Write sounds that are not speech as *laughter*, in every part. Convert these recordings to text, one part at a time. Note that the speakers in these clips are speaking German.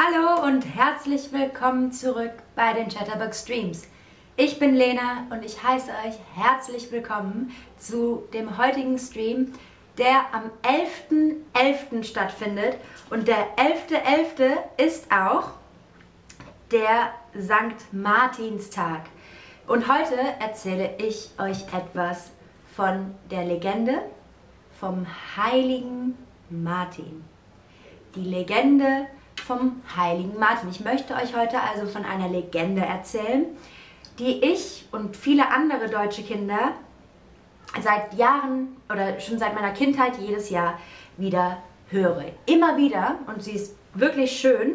Hallo und herzlich willkommen zurück bei den Chatterbug Streams. Ich bin Lena und ich heiße euch herzlich willkommen zu dem heutigen Stream, der am 11.11. .11. stattfindet. Und der 11.11. .11. ist auch der Sankt Martinstag. Und heute erzähle ich euch etwas von der Legende vom heiligen Martin. Die Legende vom heiligen Martin. Ich möchte euch heute also von einer Legende erzählen, die ich und viele andere deutsche Kinder seit Jahren oder schon seit meiner Kindheit jedes Jahr wieder höre. Immer wieder und sie ist wirklich schön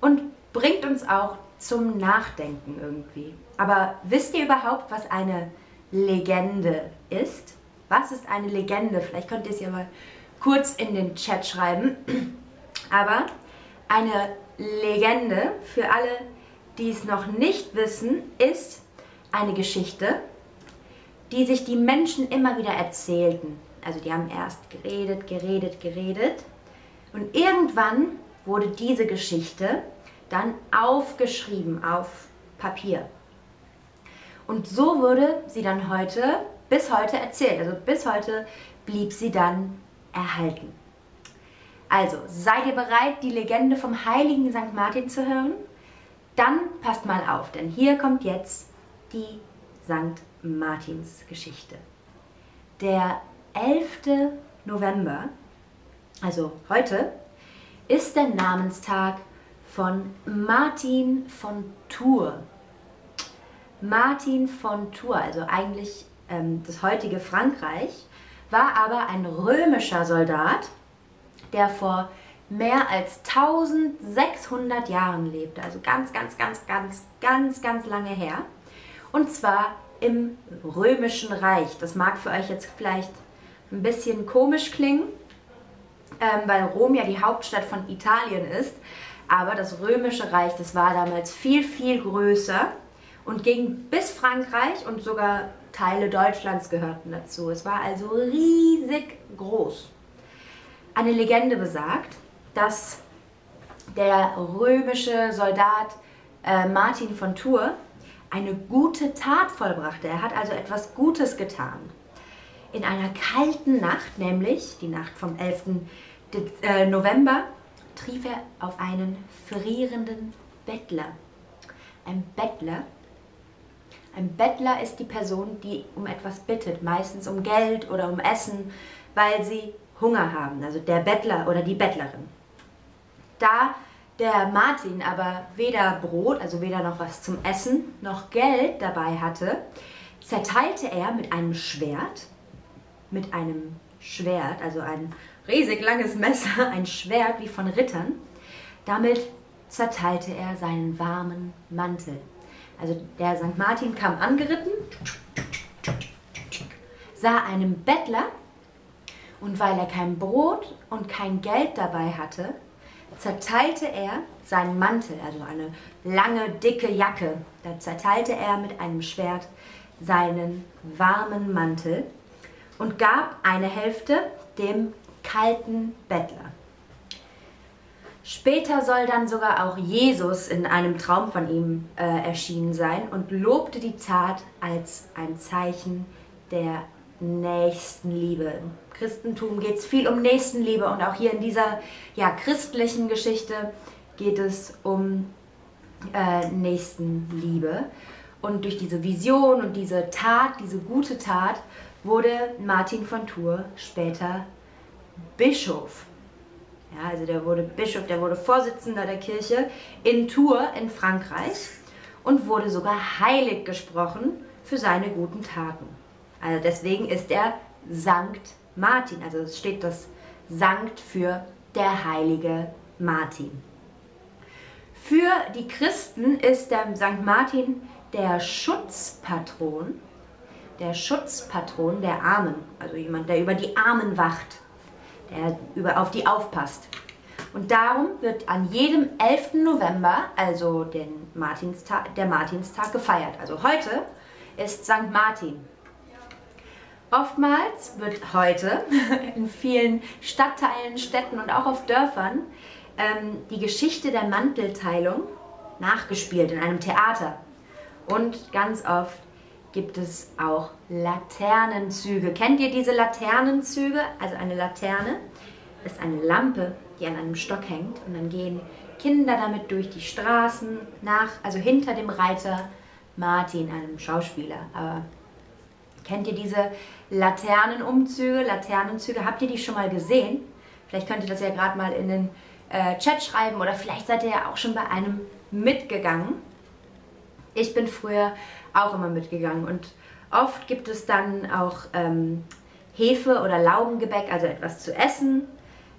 und bringt uns auch zum Nachdenken irgendwie. Aber wisst ihr überhaupt, was eine Legende ist? Was ist eine Legende? Vielleicht könnt ihr es ja mal kurz in den Chat schreiben. Aber eine Legende für alle, die es noch nicht wissen, ist eine Geschichte, die sich die Menschen immer wieder erzählten. Also die haben erst geredet, geredet, geredet und irgendwann wurde diese Geschichte dann aufgeschrieben auf Papier. Und so wurde sie dann heute, bis heute erzählt. Also bis heute blieb sie dann erhalten. Also, seid ihr bereit, die Legende vom heiligen St. Martin zu hören? Dann passt mal auf, denn hier kommt jetzt die St. Martins Geschichte. Der 11. November, also heute, ist der Namenstag von Martin von Tours. Martin von Tours, also eigentlich ähm, das heutige Frankreich, war aber ein römischer Soldat, der vor mehr als 1600 Jahren lebte, also ganz, ganz, ganz, ganz, ganz, ganz lange her. Und zwar im Römischen Reich. Das mag für euch jetzt vielleicht ein bisschen komisch klingen, ähm, weil Rom ja die Hauptstadt von Italien ist. Aber das Römische Reich, das war damals viel, viel größer und ging bis Frankreich und sogar Teile Deutschlands gehörten dazu. Es war also riesig groß. Eine Legende besagt, dass der römische Soldat äh, Martin von Tours eine gute Tat vollbrachte. Er hat also etwas Gutes getan. In einer kalten Nacht, nämlich die Nacht vom 11. Äh, November, trief er auf einen frierenden Bettler. Ein Bettler ein Bettler ist die Person, die um etwas bittet, meistens um Geld oder um Essen, weil sie Hunger haben, also der Bettler oder die Bettlerin. Da der Martin aber weder Brot, also weder noch was zum Essen, noch Geld dabei hatte, zerteilte er mit einem Schwert, mit einem Schwert, also ein riesig langes Messer, *laughs* ein Schwert wie von Rittern, damit zerteilte er seinen warmen Mantel. Also der St. Martin kam angeritten, sah einen Bettler und weil er kein Brot und kein Geld dabei hatte, zerteilte er seinen Mantel, also eine lange, dicke Jacke. Da zerteilte er mit einem Schwert seinen warmen Mantel und gab eine Hälfte dem kalten Bettler. Später soll dann sogar auch Jesus in einem Traum von ihm äh, erschienen sein und lobte die Tat als ein Zeichen der Nächstenliebe. Im Christentum geht es viel um Nächstenliebe und auch hier in dieser ja, christlichen Geschichte geht es um äh, Nächstenliebe. Und durch diese Vision und diese Tat, diese gute Tat, wurde Martin von Tours später Bischof. Ja, also der wurde Bischof, der wurde Vorsitzender der Kirche in Tours in Frankreich und wurde sogar heilig gesprochen für seine guten Taten. Also deswegen ist er Sankt Martin. Also es steht das Sankt für der heilige Martin. Für die Christen ist der Sankt Martin der Schutzpatron, der Schutzpatron der Armen, also jemand, der über die Armen wacht, der über, auf die aufpasst. Und darum wird an jedem 11. November, also den Martinstag, der Martinstag, gefeiert. Also heute ist St. Martin. Oftmals wird heute *laughs* in vielen Stadtteilen, Städten und auch auf Dörfern ähm, die Geschichte der Mantelteilung nachgespielt in einem Theater. Und ganz oft gibt es auch Laternenzüge. Kennt ihr diese Laternenzüge? Also eine Laterne ist eine Lampe, die an einem Stock hängt und dann gehen Kinder damit durch die Straßen nach, also hinter dem Reiter Martin, einem Schauspieler. Aber kennt ihr diese Laternenumzüge, Laternenzüge? Habt ihr die schon mal gesehen? Vielleicht könnt ihr das ja gerade mal in den äh, Chat schreiben oder vielleicht seid ihr ja auch schon bei einem mitgegangen. Ich bin früher auch immer mitgegangen und oft gibt es dann auch ähm, Hefe oder Laugengebäck, also etwas zu essen,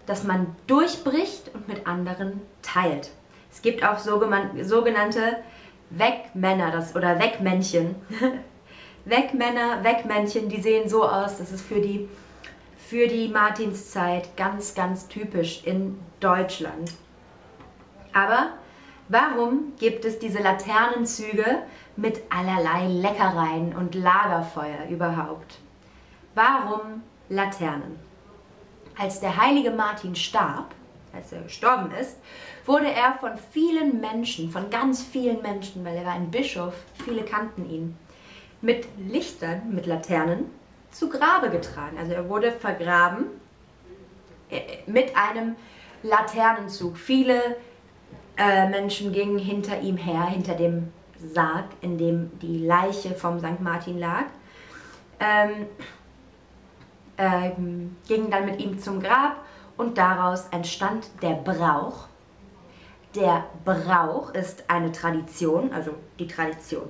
das man durchbricht und mit anderen teilt. Es gibt auch sogenannte Wegmänner das, oder Wegmännchen. *laughs* Wegmänner, Wegmännchen, die sehen so aus, das ist für die, für die Martinszeit ganz, ganz typisch in Deutschland. Aber warum gibt es diese Laternenzüge mit allerlei Leckereien und Lagerfeuer überhaupt? Warum Laternen? Als der heilige Martin starb, als er gestorben ist, wurde er von vielen Menschen, von ganz vielen Menschen, weil er war ein Bischof, viele kannten ihn, mit Lichtern, mit Laternen zu Grabe getragen. Also er wurde vergraben äh, mit einem Laternenzug. Viele äh, Menschen gingen hinter ihm her, hinter dem Sarg, in dem die Leiche vom St. Martin lag. Ähm, ähm, gingen dann mit ihm zum Grab und daraus entstand der Brauch. Der Brauch ist eine Tradition, also die Tradition.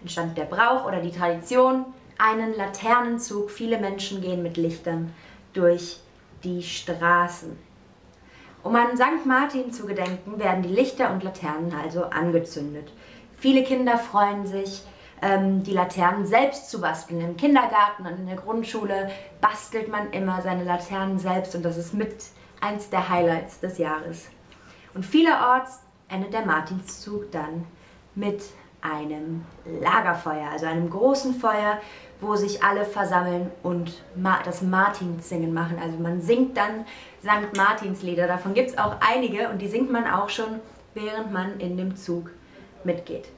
Entstand der Brauch oder die Tradition, einen Laternenzug. Viele Menschen gehen mit Lichtern durch die Straßen. Um an St. Martin zu gedenken, werden die Lichter und Laternen also angezündet. Viele Kinder freuen sich, ähm, die Laternen selbst zu basteln. Im Kindergarten und in der Grundschule bastelt man immer seine Laternen selbst und das ist mit eins der Highlights des Jahres. Und vielerorts endet der Martinszug dann mit einem Lagerfeuer, also einem großen Feuer, wo sich alle versammeln und das Martinssingen machen. Also man singt dann St. Martinslieder, davon gibt es auch einige und die singt man auch schon, während man in dem Zug mitgeht.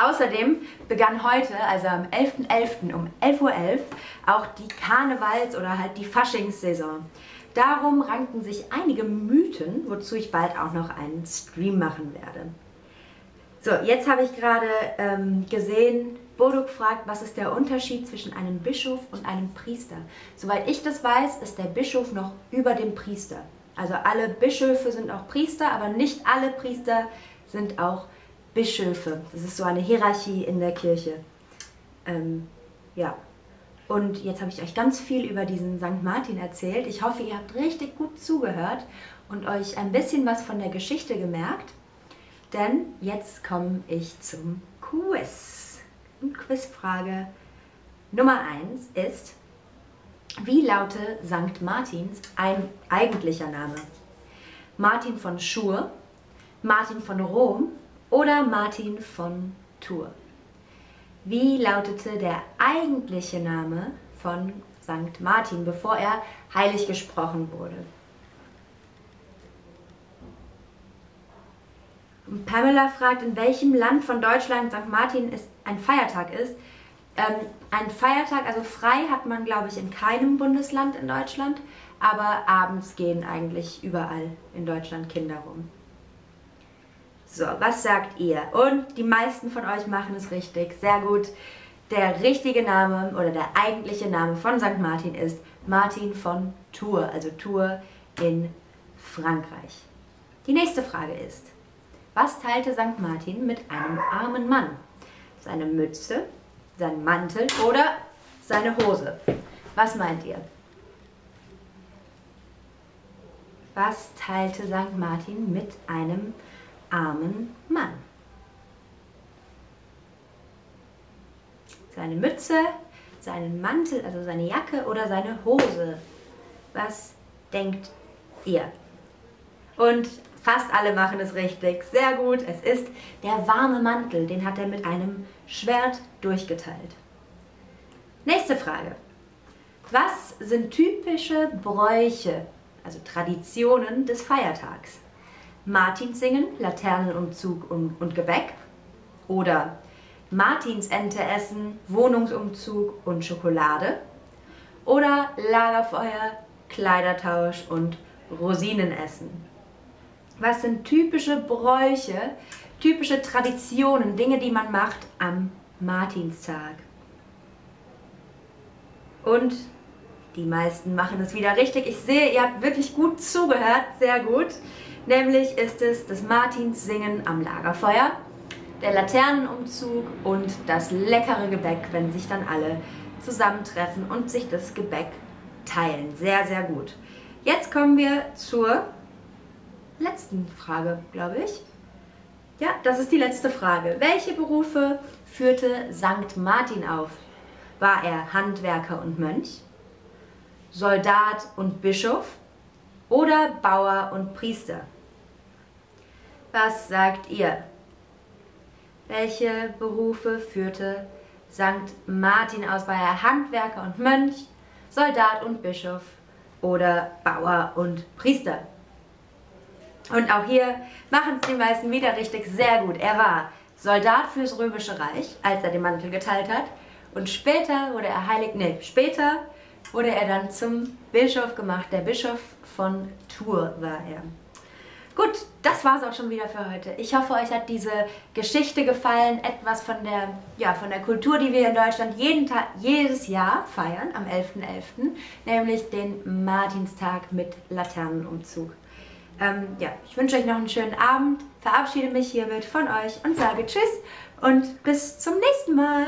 Außerdem begann heute, also am 11.11. .11. um 11.11 Uhr, .11, auch die Karnevals- oder halt die Faschingssaison. Darum ranken sich einige Mythen, wozu ich bald auch noch einen Stream machen werde. So, jetzt habe ich gerade ähm, gesehen, Boduk fragt, was ist der Unterschied zwischen einem Bischof und einem Priester? Soweit ich das weiß, ist der Bischof noch über dem Priester. Also alle Bischöfe sind auch Priester, aber nicht alle Priester sind auch Bischöfe. Das ist so eine Hierarchie in der Kirche. Ähm, ja. Und jetzt habe ich euch ganz viel über diesen St. Martin erzählt. Ich hoffe, ihr habt richtig gut zugehört und euch ein bisschen was von der Geschichte gemerkt. Denn jetzt komme ich zum Quiz. Und Quizfrage Nummer 1 ist, wie lautet St. Martins ein eigentlicher Name? Martin von Schur, Martin von Rom oder Martin von Tours. Wie lautete der eigentliche Name von St. Martin, bevor er heilig gesprochen wurde? Pamela fragt, in welchem Land von Deutschland St. Martin ist, ein Feiertag ist. Ähm, ein Feiertag, also frei hat man, glaube ich, in keinem Bundesland in Deutschland, aber abends gehen eigentlich überall in Deutschland Kinder rum. So, was sagt ihr? Und die meisten von euch machen es richtig. Sehr gut. Der richtige Name oder der eigentliche Name von St. Martin ist Martin von Tours, also Tours in Frankreich. Die nächste Frage ist, was teilte St. Martin mit einem armen Mann? Seine Mütze, sein Mantel oder seine Hose? Was meint ihr? Was teilte St. Martin mit einem armen Mann. Seine Mütze, seinen Mantel, also seine Jacke oder seine Hose. Was denkt ihr? Und fast alle machen es richtig. Sehr gut. Es ist der warme Mantel. Den hat er mit einem Schwert durchgeteilt. Nächste Frage. Was sind typische Bräuche also Traditionen des Feiertags. Martinssingen, Laternenumzug und, Gebäck oder Martinsente essen, Wohnungsumzug und Schokolade oder Lagerfeuer, Kleidertausch und Rosinen essen. Was sind typische Bräuche, typische Traditionen, Dinge, die man macht am Martinstag? Und die meisten machen es wieder richtig. Ich sehe, ihr habt wirklich gut zugehört, sehr gut. Nämlich ist es das Martinssingen am Lagerfeuer, der Laternenumzug und das leckere Gebäck, wenn sich dann alle zusammentreffen und sich das Gebäck teilen. Sehr, sehr gut. Jetzt kommen wir zur letzten Frage, glaube ich. Ja, das ist die letzte Frage. Welche Berufe führte Sankt Martin auf? War er Handwerker und Mönch, Soldat und Bischof oder Bauer und Priester? Was sagt ihr? Welche Berufe führte Sankt Martin aus? War er Handwerker und Mönch, Soldat und Bischof oder Bauer und Priester? Und auch hier machen es die meisten wieder richtig sehr gut. Er war Soldat fürs Römische Reich, als er den Mantel geteilt hat. Und später wurde er heilig, nee, später wurde er dann zum Bischof gemacht. Der Bischof von Tours war er. Gut, das war es auch schon wieder für heute. Ich hoffe, euch hat diese Geschichte gefallen, etwas von der, ja, von der Kultur, die wir in Deutschland jeden Tag, jedes Jahr feiern, am 11.11., .11., nämlich den Martinstag mit Laternenumzug. Ähm, ja, ich wünsche euch noch einen schönen Abend, verabschiede mich hiermit von euch und sage Tschüss und bis zum nächsten Mal.